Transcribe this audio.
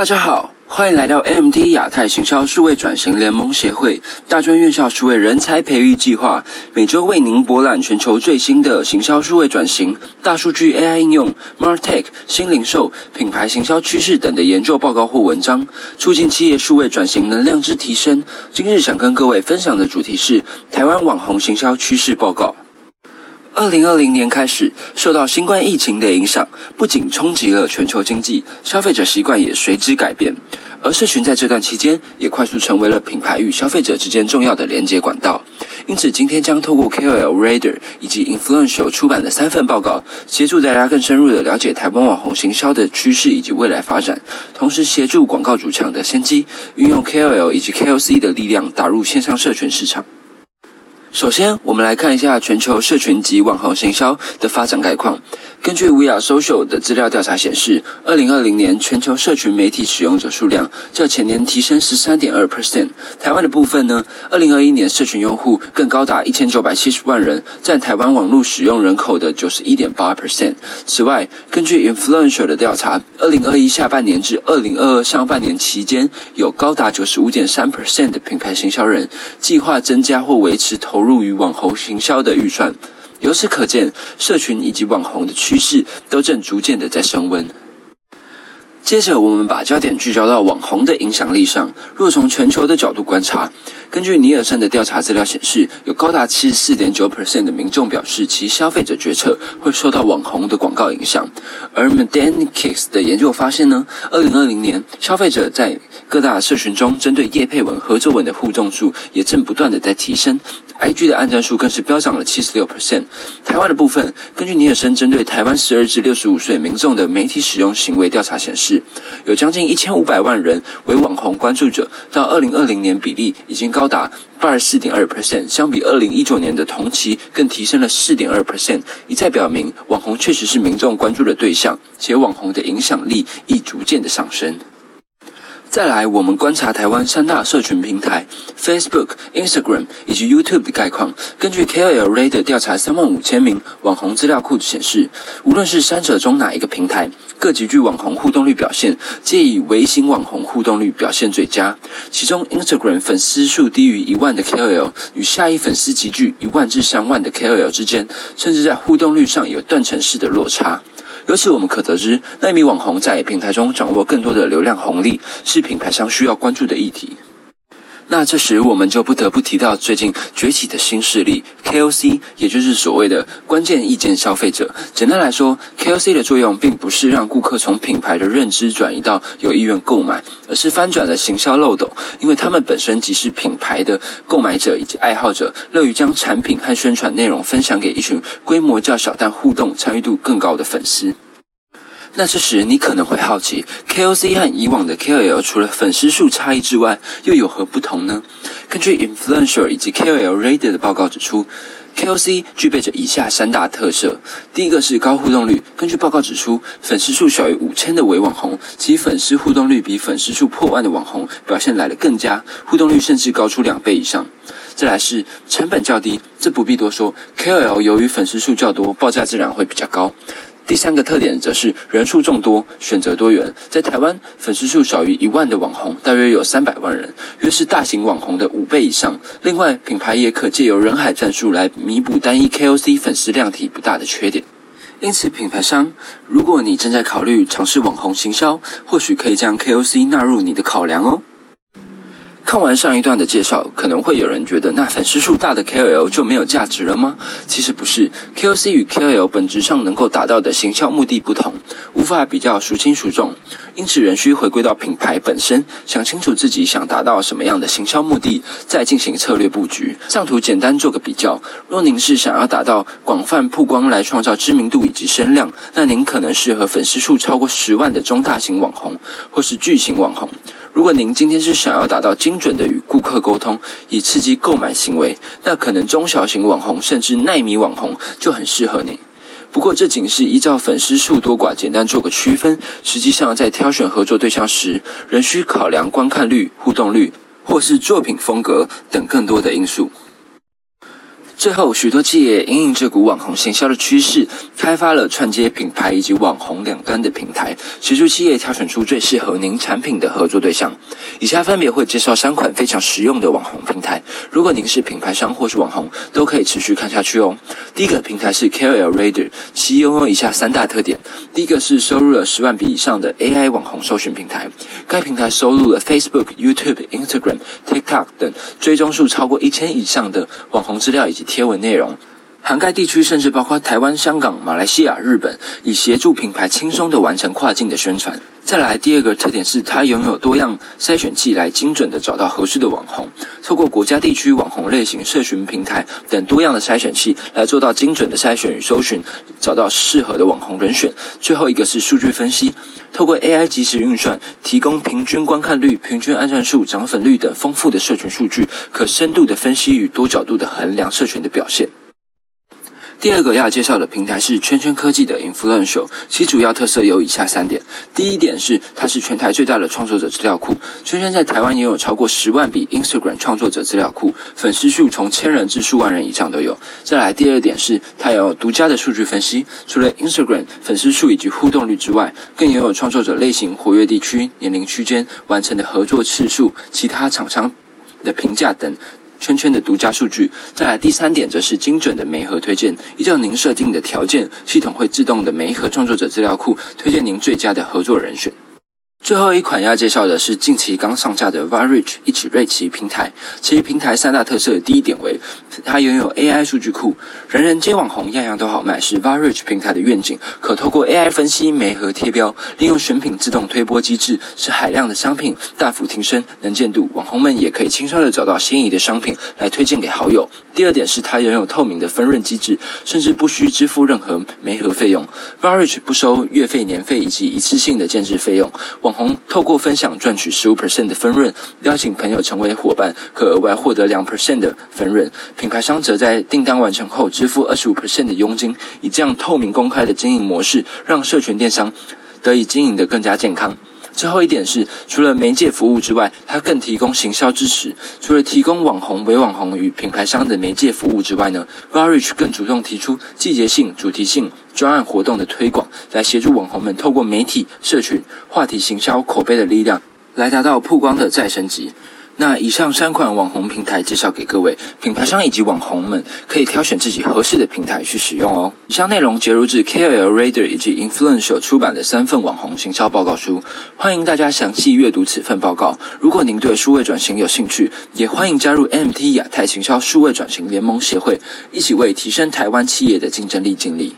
大家好，欢迎来到 MD 亚太行销数位转型联盟协会大专院校数位人才培育计划，每周为您博览全球最新的行销数位转型、大数据 AI 应用、MarTech 新零售、品牌行销趋势等的研究报告或文章，促进企业数位转型能量之提升。今日想跟各位分享的主题是台湾网红行销趋势报告。二零二零年开始，受到新冠疫情的影响，不仅冲击了全球经济，消费者习惯也随之改变。而社群在这段期间，也快速成为了品牌与消费者之间重要的连接管道。因此，今天将透过 KOL Radar 以及 Influential 出版的三份报告，协助大家更深入的了解台湾网红行销的趋势以及未来发展，同时协助广告主抢的先机，运用 KOL 以及 KOC 的力量，打入线上社群市场。首先，我们来看一下全球社群及网红行销的发展概况。根据 We Are Social 的资料调查显示，二零二零年全球社群媒体使用者数量较前年提升十三点二 percent。台湾的部分呢，二零二一年社群用户更高达一千九百七十万人，占台湾网络使用人口的九十一点八 percent。此外，根据 Influential 的调查，二零二一下半年至二零二二上半年期间，有高达九十五点三 percent 的品牌行销人计划增加或维持投投入于网红行销的预算。由此可见，社群以及网红的趋势都正逐渐的在升温。接着，我们把焦点聚焦到网红的影响力上。若从全球的角度观察，根据尼尔森的调查资料显示，有高达七十四点九 percent 的民众表示，其消费者决策会受到网红的广告影响。而 m e d a n i c s 的研究发现呢，二零二零年消费者在各大社群中针对叶配文、合作文的互动数也正不断的在提升。IG 的按赞数更是飙涨了七十六 percent。台湾的部分，根据尼尔森针对台湾十二至六十五岁民众的媒体使用行为调查显示，有将近一千五百万人为网红关注者，到二零二零年比例已经高达八十四点二 percent，相比二零一九年的同期更提升了四点二 percent，一再表明网红确实是民众关注的对象，且网红的影响力亦逐渐的上升。再来，我们观察台湾三大社群平台 Facebook、Instagram 以及 YouTube 的概况。根据 KOL Radar 调查三万五千名网红资料库显示，无论是三者中哪一个平台，各极具网红互动率表现，皆以微型网红互动率表现最佳。其中，Instagram 粉丝数低于一万的 KOL 与下一粉丝集聚一万至三万的 KOL 之间，甚至在互动率上有断层式的落差。由此我们可得知，那名网红在平台中掌握更多的流量红利，是品牌商需要关注的议题。那这时我们就不得不提到最近崛起的新势力 KOC，也就是所谓的关键意见消费者。简单来说，KOC 的作用并不是让顾客从品牌的认知转移到有意愿购买，而是翻转了行销漏斗，因为他们本身即是品牌的购买者以及爱好者，乐于将产品和宣传内容分享给一群规模较小但互动参与度更高的粉丝。那这时你可能会好奇，KOC 和以往的 KOL 除了粉丝数差异之外，又有何不同呢？根据 Influencer 以及 KOL Radar 的报告指出，KOC 具备着以下三大特色：第一个是高互动率。根据报告指出，粉丝数小于五千的伪网红，其粉丝互动率比粉丝数破万的网红表现来得更佳，互动率甚至高出两倍以上。再来是成本较低，这不必多说，KOL 由于粉丝数较多，报价自然会比较高。第三个特点则是人数众多，选择多元。在台湾，粉丝数少于一万的网红大约有三百万人，约是大型网红的五倍以上。另外，品牌也可借由人海战术来弥补单一 KOC 粉丝量体不大的缺点。因此，品牌商，如果你正在考虑尝试网红行销，或许可以将 KOC 纳入你的考量哦。看完上一段的介绍，可能会有人觉得，那粉丝数大的 KOL 就没有价值了吗？其实不是，KOC 与 KOL 本质上能够达到的行销目的不同，无法比较孰轻孰重。因此，仍需回归到品牌本身，想清楚自己想达到什么样的行销目的，再进行策略布局。上图简单做个比较，若您是想要达到广泛曝光来创造知名度以及声量，那您可能适合粉丝数超过十万的中大型网红，或是巨型网红。如果您今天是想要达到精准的与顾客沟通，以刺激购买行为，那可能中小型网红甚至耐米网红就很适合你。不过这仅是依照粉丝数多寡简单做个区分，实际上在挑选合作对象时，仍需考量观看率、互动率，或是作品风格等更多的因素。最后，许多企业因应这股网红行销的趋势，开发了串接品牌以及网红两端的平台，协助企业挑选出最适合您产品的合作对象。以下分别会介绍三款非常实用的网红平台，如果您是品牌商或是网红，都可以持续看下去哦。第一个平台是 KOL Radar，其拥有以下三大特点：第一个是收入了十万笔以上的 AI 网红搜寻平台，该平台收录了 Facebook、YouTube、Instagram、TikTok 等追踪数超过一千以上的网红资料以及。贴文内容涵盖地区，甚至包括台湾、香港、马来西亚、日本，以协助品牌轻松的完成跨境的宣传。再来，第二个特点是它拥有多样筛选器来精准的找到合适的网红，透过国家、地区、网红类型、社群平台等多样的筛选器来做到精准的筛选与搜寻，找到适合的网红人选。最后一个是数据分析，透过 AI 即时运算，提供平均观看率、平均按赞数、涨粉率等丰富的社群数据，可深度的分析与多角度的衡量社群的表现。第二个要介绍的平台是圈圈科技的 Influential，其主要特色有以下三点。第一点是它是全台最大的创作者资料库，圈圈在台湾也有超过十万笔 Instagram 创作者资料库，粉丝数从千人至数万人以上都有。再来，第二点是它有独家的数据分析，除了 Instagram 粉丝数以及互动率之外，更拥有创作者类型、活跃地区、年龄区间、完成的合作次数、其他厂商的评价等。圈圈的独家数据，再来第三点则是精准的媒合推荐，依照您设定的条件，系统会自动的媒合创作者资料库，推荐您最佳的合作人选。最后一款要介绍的是近期刚上架的 Varich 一起瑞奇平台。其平台三大特色，第一点为它拥有 AI 数据库，人人皆网红，样样都好卖，是 Varich 平台的愿景。可透过 AI 分析、媒和贴标，利用选品自动推播机制，使海量的商品大幅提升能见度，网红们也可以轻松的找到心仪的商品来推荐给好友。第二点是它拥有透明的分润机制，甚至不需支付任何媒合费用。Varich 不收月费、年费以及一次性的建制费用。网网红透过分享赚取十五 percent 的分润，邀请朋友成为伙伴，可额外获得两 percent 的分润。品牌商则在订单完成后支付二十五 percent 的佣金。以这样透明公开的经营模式，让社群电商得以经营得更加健康。最后一点是，除了媒介服务之外，它更提供行销支持。除了提供网红、伪网红与品牌商的媒介服务之外呢，Varich 更主动提出季节性、主题性专案活动的推广，来协助网红们透过媒体、社群、话题行销、口碑的力量，来达到曝光的再升级。那以上三款网红平台介绍给各位品牌商以及网红们，可以挑选自己合适的平台去使用哦。以上内容节录自 K L Reader 以及 Influence 出版的三份网红行销报告书，欢迎大家详细阅读此份报告。如果您对数位转型有兴趣，也欢迎加入 MT 亚太行销数位转型联盟协会，一起为提升台湾企业的竞争力尽力。